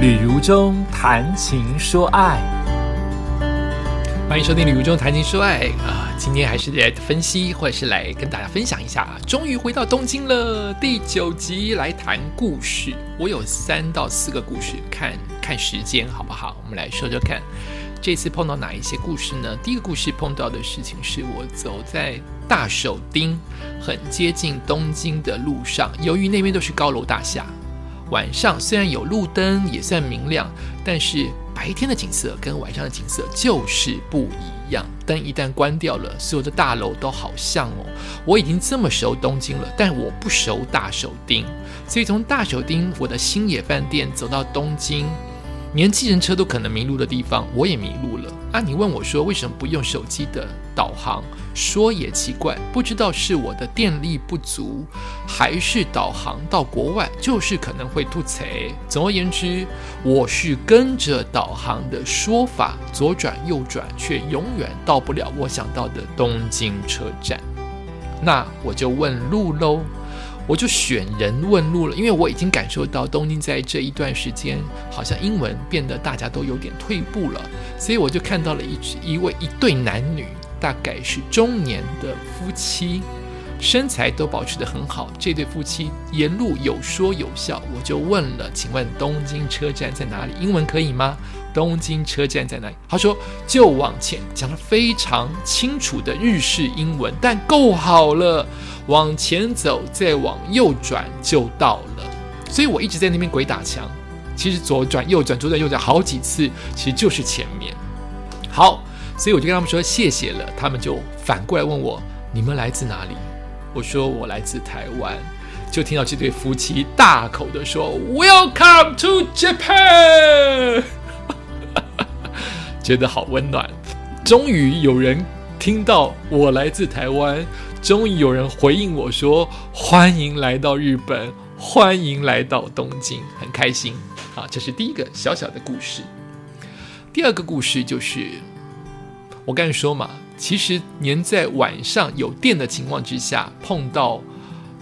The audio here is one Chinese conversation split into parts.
旅如中谈情说爱，欢迎收听《旅如中谈情说爱》啊！今天还是来分析，或者是来跟大家分享一下。终于回到东京了，第九集来谈故事。我有三到四个故事，看看时间好不好？我们来说说看，这次碰到哪一些故事呢？第一个故事碰到的事情是我走在大手町，很接近东京的路上，由于那边都是高楼大厦。晚上虽然有路灯，也算明亮，但是白天的景色跟晚上的景色就是不一样。灯一旦关掉了，所有的大楼都好像哦。我已经这么熟东京了，但我不熟大手町，所以从大手町我的星野饭店走到东京。连计程车都可能迷路的地方，我也迷路了啊！你问我说为什么不用手机的导航？说也奇怪，不知道是我的电力不足，还是导航到国外就是可能会吐槽。总而言之，我是跟着导航的说法左转右转，却永远到不了我想到的东京车站。那我就问路喽。我就选人问路了，因为我已经感受到东京在这一段时间好像英文变得大家都有点退步了，所以我就看到了一一位一对男女，大概是中年的夫妻，身材都保持得很好。这对夫妻沿路有说有笑，我就问了，请问东京车站在哪里？英文可以吗？东京车站在哪里？他说就往前，讲了非常清楚的日式英文，但够好了。往前走，再往右转就到了。所以我一直在那边鬼打墙。其实左转右转，左转右转好几次，其实就是前面。好，所以我就跟他们说谢谢了。他们就反过来问我：你们来自哪里？我说我来自台湾。就听到这对夫妻大口的说：“Welcome to Japan。”觉得好温暖。终于有人听到我来自台湾。终于有人回应我说：“欢迎来到日本，欢迎来到东京，很开心。”啊，这是第一个小小的故事。第二个故事就是，我刚才说嘛，其实连在晚上有电的情况之下，碰到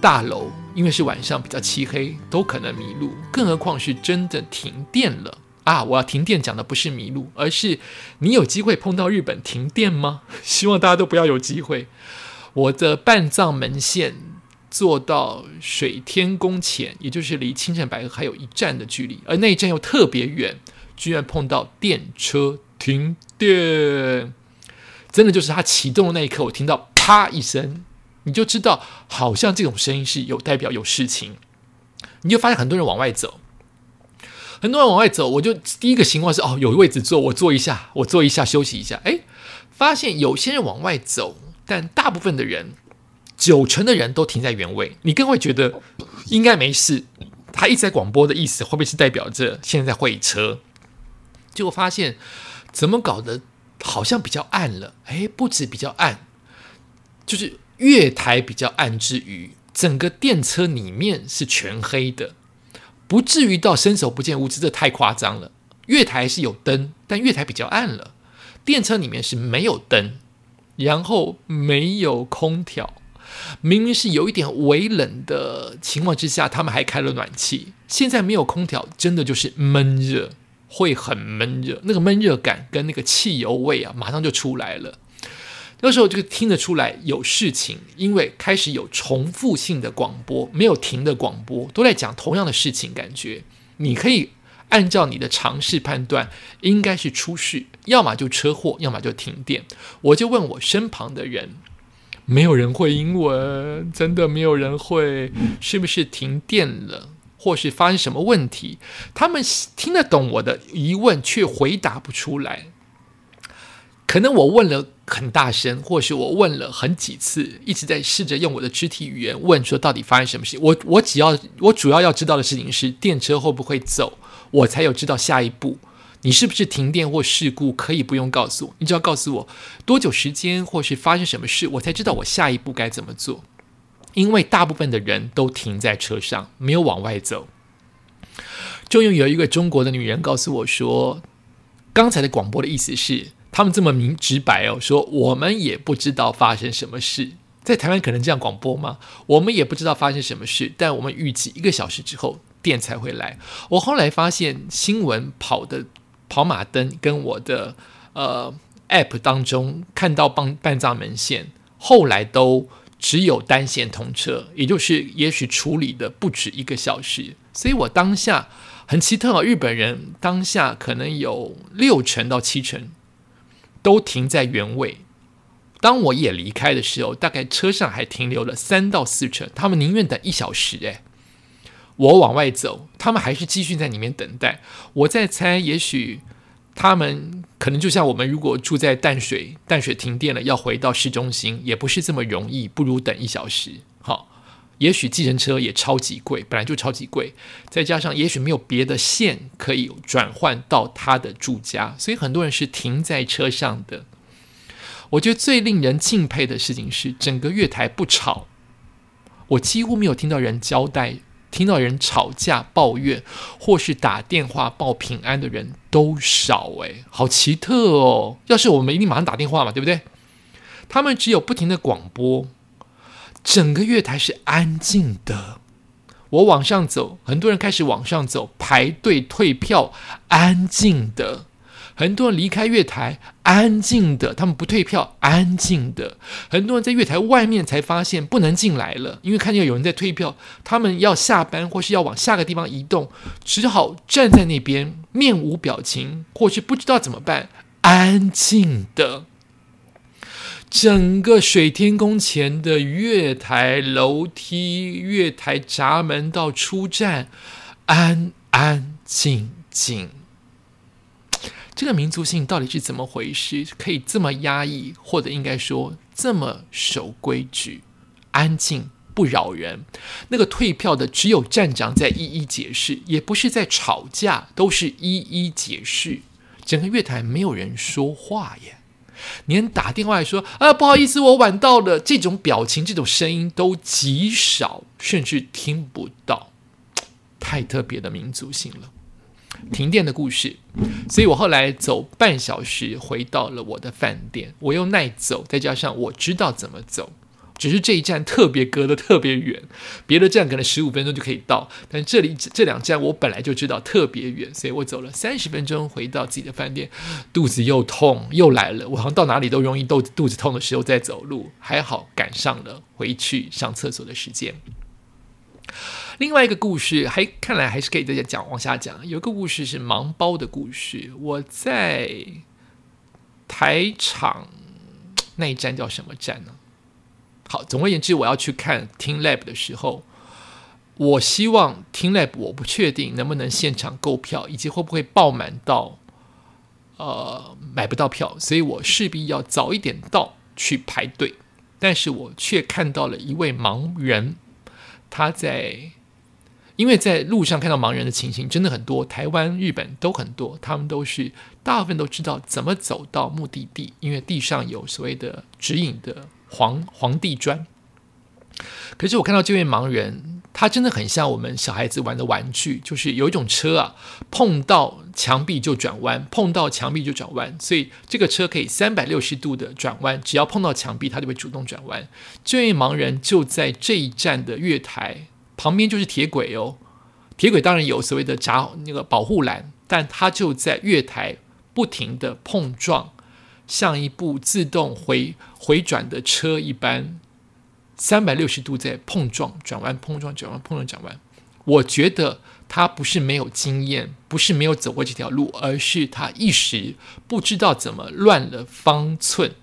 大楼，因为是晚上比较漆黑，都可能迷路。更何况是真的停电了啊！我要停电讲的不是迷路，而是你有机会碰到日本停电吗？希望大家都不要有机会。我的半藏门线坐到水天宫前，也就是离青城白河还有一站的距离，而那一站又特别远，居然碰到电车停电，真的就是它启动的那一刻，我听到啪一声，你就知道好像这种声音是有代表有事情，你就发现很多人往外走，很多人往外走，我就第一个情况是哦，有位置坐，我坐一下，我坐一下休息一下，哎，发现有些人往外走。但大部分的人，九成的人都停在原位，你更会觉得应该没事。他一直在广播的意思，会不会是代表着现在会车？结果发现怎么搞的，好像比较暗了。哎，不止比较暗，就是月台比较暗之余，整个电车里面是全黑的，不至于到伸手不见五指，这太夸张了。月台是有灯，但月台比较暗了，电车里面是没有灯。然后没有空调，明明是有一点微冷的情况之下，他们还开了暖气。现在没有空调，真的就是闷热，会很闷热。那个闷热感跟那个汽油味啊，马上就出来了。那时候就听得出来有事情，因为开始有重复性的广播，没有停的广播，都在讲同样的事情。感觉你可以。按照你的常识判断，应该是出事，要么就车祸，要么就停电。我就问我身旁的人，没有人会英文，真的没有人会，是不是停电了，或是发生什么问题？他们听得懂我的疑问，却回答不出来。可能我问了很大声，或是我问了很几次，一直在试着用我的肢体语言问说，到底发生什么事？我我只要我主要要知道的事情是电车会不会走。我才有知道下一步，你是不是停电或事故，可以不用告诉我，你只要告诉我多久时间，或是发生什么事，我才知道我下一步该怎么做。因为大部分的人都停在车上，没有往外走。终于有一个中国的女人告诉我说，刚才的广播的意思是，他们这么明直白哦，说我们也不知道发生什么事，在台湾可能这样广播吗？我们也不知道发生什么事，但我们预计一个小时之后。电才会来。我后来发现新闻跑的跑马灯跟我的呃 App 当中看到半半藏门线，后来都只有单线通车，也就是也许处理的不止一个小时。所以我当下很奇特哦，日本人当下可能有六成到七成都停在原位。当我也离开的时候，大概车上还停留了三到四成，他们宁愿等一小时。诶，我往外走，他们还是继续在里面等待。我在猜，也许他们可能就像我们，如果住在淡水，淡水停电了，要回到市中心也不是这么容易，不如等一小时。也许计程车也超级贵，本来就超级贵，再加上也许没有别的线可以转换到他的住家，所以很多人是停在车上的。我觉得最令人敬佩的事情是，整个月台不吵，我几乎没有听到人交代，听到人吵架、抱怨，或是打电话报平安的人都少，诶，好奇特哦！要是我们一定马上打电话嘛，对不对？他们只有不停的广播，整个月台是安静的。我往上走，很多人开始往上走，排队退票，安静的。很多人离开月台，安静的，他们不退票，安静的。很多人在月台外面才发现不能进来了，因为看见有人在退票，他们要下班或是要往下个地方移动，只好站在那边，面无表情，或是不知道怎么办，安静的。整个水天宫前的月台楼梯、月台闸门到出站，安安静静。这个民族性到底是怎么回事？可以这么压抑，或者应该说这么守规矩、安静不扰人？那个退票的只有站长在一一解释，也不是在吵架，都是一一解释。整个月台没有人说话耶，连打电话说啊不好意思，我晚到了，这种表情、这种声音都极少，甚至听不到。太特别的民族性了。停电的故事，所以我后来走半小时回到了我的饭店。我又耐走，再加上我知道怎么走，只是这一站特别隔得特别远，别的站可能十五分钟就可以到，但这里这两站我本来就知道特别远，所以我走了三十分钟回到自己的饭店，肚子又痛又来了。我好像到哪里都容易肚子肚子痛的时候再走路，还好赶上了回去上厕所的时间。另外一个故事，还看来还是可以再讲往下讲。有个故事是盲包的故事。我在台场那一站叫什么站呢？好，总而言之，我要去看 Team Lab 的时候，我希望 Team Lab 我不确定能不能现场购票，以及会不会爆满到呃买不到票，所以我势必要早一点到去排队。但是我却看到了一位盲人，他在。因为在路上看到盲人的情形真的很多，台湾、日本都很多，他们都是大部分都知道怎么走到目的地，因为地上有所谓的指引的黄黄地砖。可是我看到这位盲人，他真的很像我们小孩子玩的玩具，就是有一种车啊，碰到墙壁就转弯，碰到墙壁就转弯，所以这个车可以三百六十度的转弯，只要碰到墙壁，它就会主动转弯。这位盲人就在这一站的月台。旁边就是铁轨哦，铁轨当然有所谓的闸那个保护栏，但他就在月台不停的碰撞，像一部自动回回转的车一般，三百六十度在碰撞、转弯、碰撞、转弯、碰撞、转弯。我觉得他不是没有经验，不是没有走过这条路，而是他一时不知道怎么乱了方寸。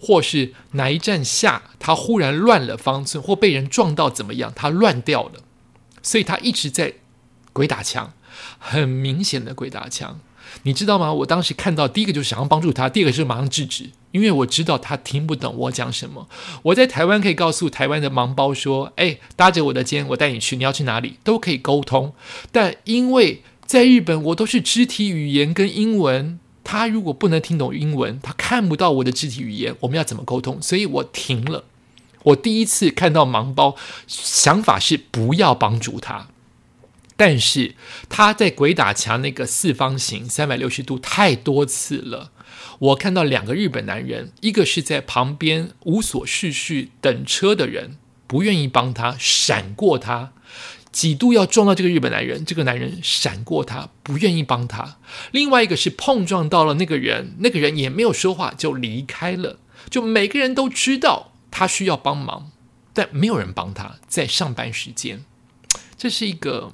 或是哪一站下，他忽然乱了方寸，或被人撞到怎么样，他乱掉了，所以他一直在鬼打墙，很明显的鬼打墙，你知道吗？我当时看到第一个就是想要帮助他，第二个是马上制止，因为我知道他听不懂我讲什么。我在台湾可以告诉台湾的盲包说：“哎，搭着我的肩，我带你去，你要去哪里都可以沟通。”但因为在日本，我都是肢体语言跟英文。他如果不能听懂英文，他看不到我的肢体语言，我们要怎么沟通？所以我停了。我第一次看到盲包，想法是不要帮助他，但是他在鬼打墙那个四方形三百六十度太多次了。我看到两个日本男人，一个是在旁边无所事事等车的人，不愿意帮他，闪过他。几度要撞到这个日本男人，这个男人闪过他，不愿意帮他。另外一个是碰撞到了那个人，那个人也没有说话就离开了。就每个人都知道他需要帮忙，但没有人帮他。在上班时间，这是一个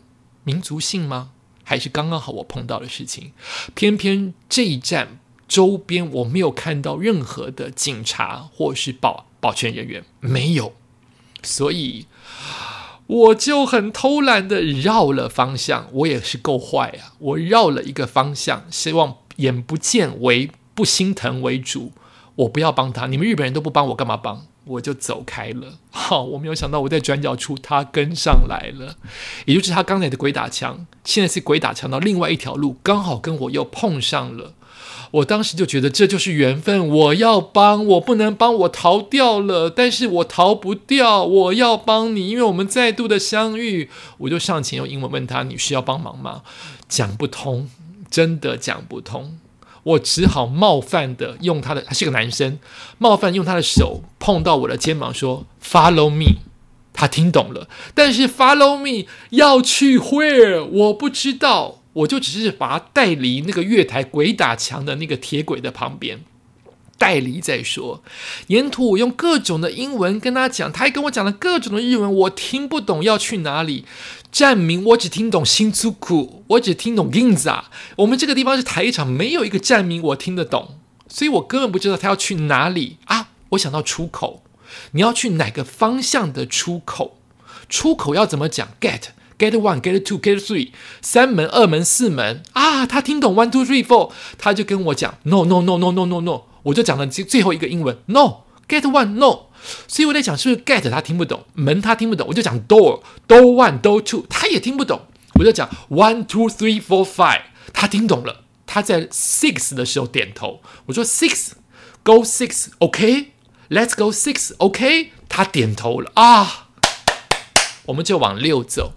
民族性吗？还是刚刚好我碰到的事情？偏偏这一站周边我没有看到任何的警察或是保保全人员，没有，所以。我就很偷懒的绕了方向，我也是够坏啊！我绕了一个方向，希望眼不见为不心疼为主，我不要帮他。你们日本人都不帮我，干嘛帮？我就走开了。好，我没有想到我在转角处，他跟上来了，也就是他刚才的鬼打墙，现在是鬼打墙到另外一条路，刚好跟我又碰上了。我当时就觉得这就是缘分，我要帮，我不能帮，我逃掉了，但是我逃不掉，我要帮你，因为我们再度的相遇，我就上前用英文问他：“你需要帮忙吗？”讲不通，真的讲不通，我只好冒犯的用他的，他是个男生，冒犯用他的手碰到我的肩膀说：“Follow me。”他听懂了，但是 “Follow me” 要去 where 我不知道。我就只是把他带离那个月台鬼打墙的那个铁轨的旁边，代理再说。沿途我用各种的英文跟他讲，他还跟我讲了各种的日文，我听不懂要去哪里。站名我只听懂新宿库，我只听懂 Ginza。我们这个地方是台场，没有一个站名我听得懂，所以我根本不知道他要去哪里啊！我想到出口，你要去哪个方向的出口？出口要怎么讲？Get。Get one, get two, get three，三门、二门、四门啊！他听懂 one, two, three, four，他就跟我讲 no, no, no, no, no, no, no。我就讲了最最后一个英文 no, get one, no。所以我在讲是不是 get 他听不懂，门他听不懂，我就讲 door, door one, door two，他也听不懂。我就讲 one, two, three, four, five，他听懂了。他在 six 的时候点头。我说 six, go six, OK, let's go six, OK。他点头了啊，我们就往六走。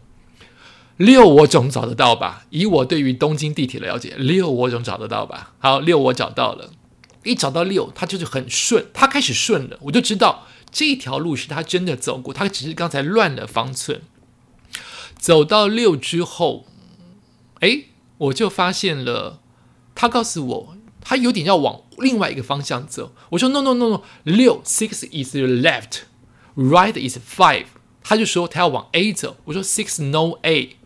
六我总找得到吧？以我对于东京地铁的了解，六我总找得到吧？好，六我找到了。一找到六，它就是很顺，它开始顺了，我就知道这条路是他真的走过，他只是刚才乱了方寸。走到六之后，哎，我就发现了，他告诉我，他有点要往另外一个方向走。我说 no no no no，六 six is left，right is five。他就说他要往 A 走。我说 six no A。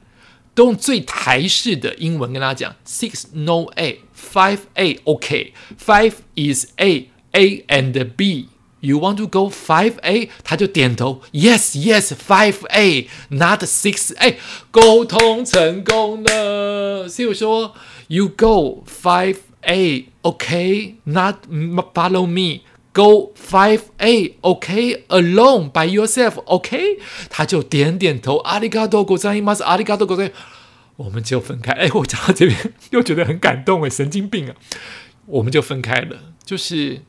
都用最台式的英文跟他讲：Six no A, five A OK, five is A, A and B. You want to go five A？他就点头：Yes, yes, five A, not six A。沟通成功了。所以我说：You go five A, OK, not follow me. Go five A, OK, alone by yourself, OK。他就点点头，阿里嘎多，ございます。阿里嘎多，ござい。我们就分开。哎，我讲到这边又觉得很感动哎，神经病啊！我们就分开了。就是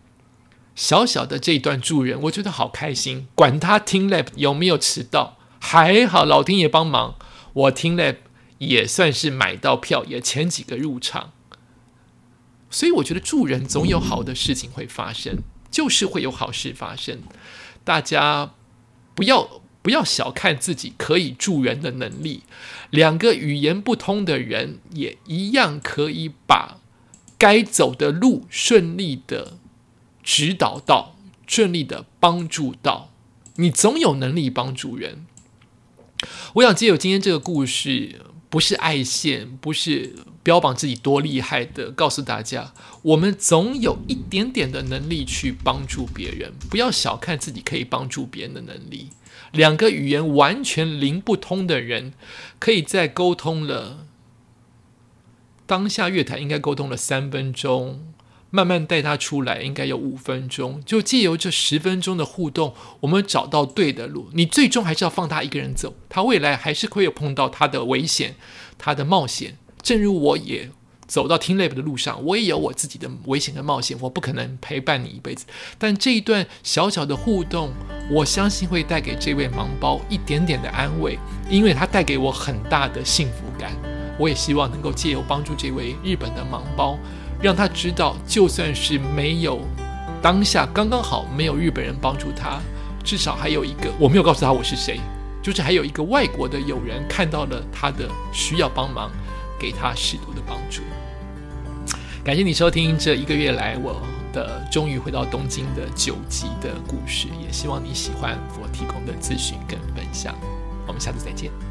小小的这一段助人，我觉得好开心。管他听 lab 有没有迟到，还好老天爷帮忙，我听 lab 也算是买到票，也前几个入场。所以我觉得助人总有好的事情会发生。 就是会有好事发生，大家不要不要小看自己可以助人的能力。两个语言不通的人也一样可以把该走的路顺利的指导到，顺利的帮助到。你总有能力帮助人。我想借由今天这个故事。不是爱线，不是标榜自己多厉害的，告诉大家，我们总有一点点的能力去帮助别人。不要小看自己可以帮助别人的能力。两个语言完全灵不通的人，可以在沟通了当下乐坛应该沟通了三分钟。慢慢带他出来，应该有五分钟。就借由这十分钟的互动，我们找到对的路。你最终还是要放他一个人走，他未来还是会有碰到他的危险、他的冒险。正如我也走到听 lab 的路上，我也有我自己的危险跟冒险。我不可能陪伴你一辈子，但这一段小小的互动，我相信会带给这位盲包一点点的安慰，因为他带给我很大的幸福感。我也希望能够借由帮助这位日本的盲包。让他知道，就算是没有当下刚刚好没有日本人帮助他，至少还有一个我没有告诉他我是谁，就是还有一个外国的友人看到了他的需要帮忙，给他适度的帮助。感谢你收听这一个月来我的终于回到东京的九集的故事，也希望你喜欢我提供的资讯跟分享。我们下次再见。